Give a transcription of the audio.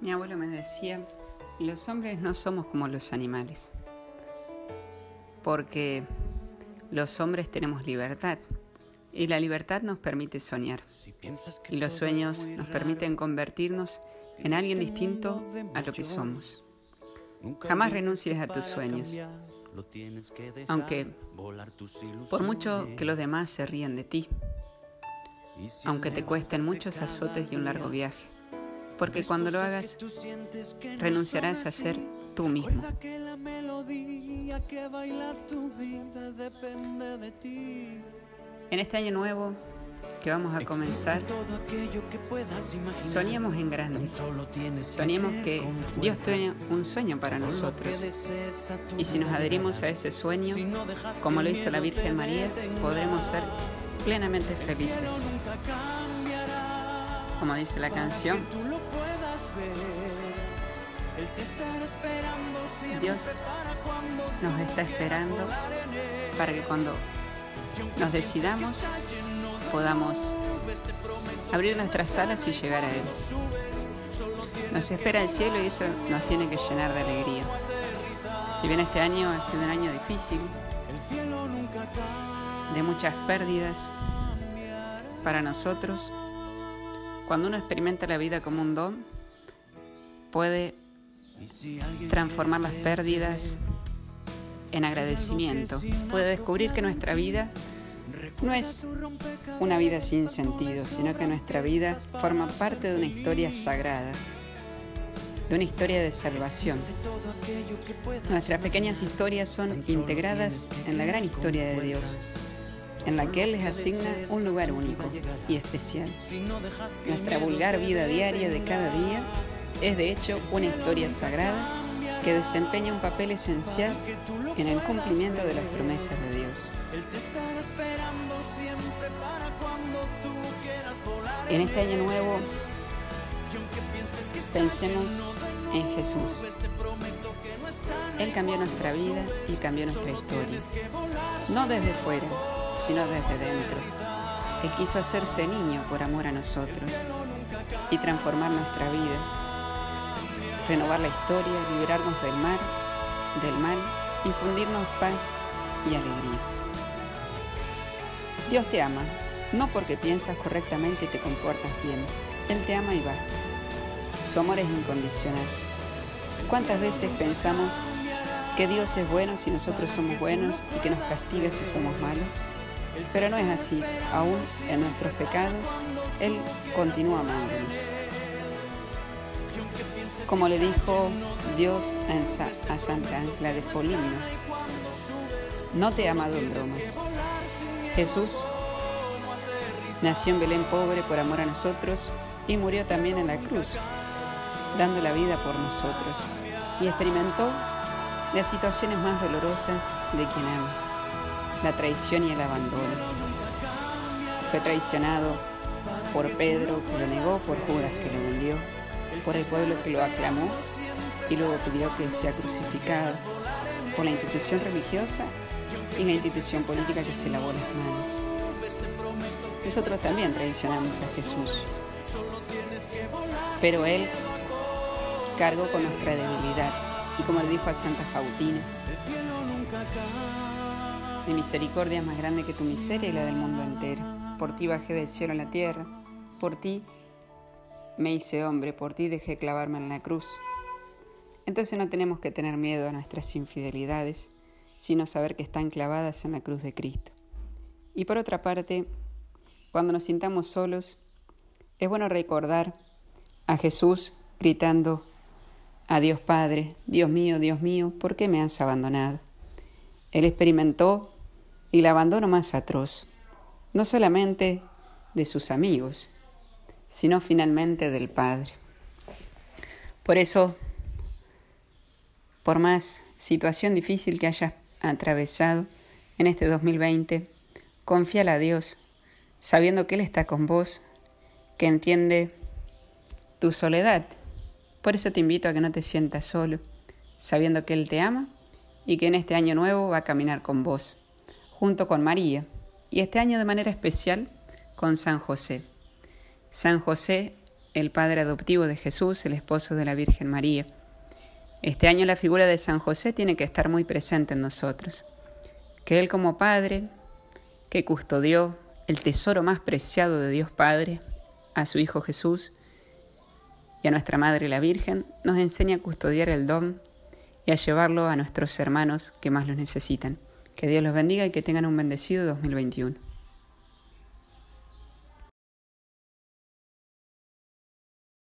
Mi abuelo me decía, los hombres no somos como los animales, porque los hombres tenemos libertad y la libertad nos permite soñar. Y los sueños nos permiten convertirnos en alguien distinto a lo que somos. Jamás renuncies a tus sueños, aunque por mucho que los demás se rían de ti, aunque te cuesten muchos azotes y un largo viaje porque cuando lo hagas renunciarás a ser tú mismo. En este año nuevo que vamos a comenzar, soñemos en grande. Soñemos que Dios tiene un sueño para nosotros. Y si nos adherimos a ese sueño, como lo hizo la Virgen María, podremos ser plenamente felices como dice la canción. Dios nos está esperando para que cuando nos decidamos podamos abrir nuestras alas y llegar a Él. Nos espera el cielo y eso nos tiene que llenar de alegría. Si bien este año ha sido un año difícil, de muchas pérdidas para nosotros, cuando uno experimenta la vida como un don, puede transformar las pérdidas en agradecimiento. Puede descubrir que nuestra vida no es una vida sin sentido, sino que nuestra vida forma parte de una historia sagrada, de una historia de salvación. Nuestras pequeñas historias son integradas en la gran historia de Dios en la que Él les asigna un lugar único y especial. Nuestra vulgar vida diaria de cada día es de hecho una historia sagrada que desempeña un papel esencial en el cumplimiento de las promesas de Dios. En este año nuevo, pensemos en Jesús. Él cambió nuestra vida y cambió nuestra historia. No desde fuera, sino desde dentro. Él quiso hacerse niño por amor a nosotros y transformar nuestra vida, renovar la historia, liberarnos del mal, del mal, infundirnos paz y alegría. Dios te ama, no porque piensas correctamente y te comportas bien. Él te ama y basta. Su amor es incondicional. ¿Cuántas veces pensamos que Dios es bueno si nosotros somos buenos y que nos castiga si somos malos? Pero no es así. Aún en nuestros pecados, Él continúa amándonos. Como le dijo Dios a Santa Ángela de Foligno, no te he amado en bromas. Jesús nació en Belén pobre por amor a nosotros y murió también en la cruz, dando la vida por nosotros, y experimentó las situaciones más dolorosas de quien ama la traición y el abandono. Fue traicionado por Pedro que lo negó, por Judas que lo vendió, por el pueblo que lo aclamó y luego pidió que sea crucificado, por la institución religiosa y la institución política que se lavó las manos. Nosotros también traicionamos a Jesús, pero Él cargó con nuestra debilidad y como le dijo a Santa Fautina, mi misericordia es más grande que tu miseria y la del mundo entero. Por ti bajé del cielo a la tierra, por ti me hice hombre, por ti dejé clavarme en la cruz. Entonces no tenemos que tener miedo a nuestras infidelidades, sino saber que están clavadas en la cruz de Cristo. Y por otra parte, cuando nos sintamos solos, es bueno recordar a Jesús gritando a Dios Padre, Dios mío, Dios mío, ¿por qué me has abandonado? Él experimentó el abandono más atroz, no solamente de sus amigos, sino finalmente del Padre. Por eso, por más situación difícil que hayas atravesado en este 2020, confíala a Dios, sabiendo que Él está con vos, que entiende tu soledad. Por eso te invito a que no te sientas solo, sabiendo que Él te ama y que en este año nuevo va a caminar con vos junto con María, y este año de manera especial con San José. San José el padre adoptivo de Jesús, el esposo de la Virgen María. Este año la figura de San José tiene que estar muy presente en nosotros. Que Él como Padre, que custodió el tesoro más preciado de Dios Padre, a su Hijo Jesús y a nuestra Madre la Virgen, nos enseña a custodiar el don y a llevarlo a nuestros hermanos que más lo necesitan. Que Dios los bendiga y que tengan un bendecido 2021.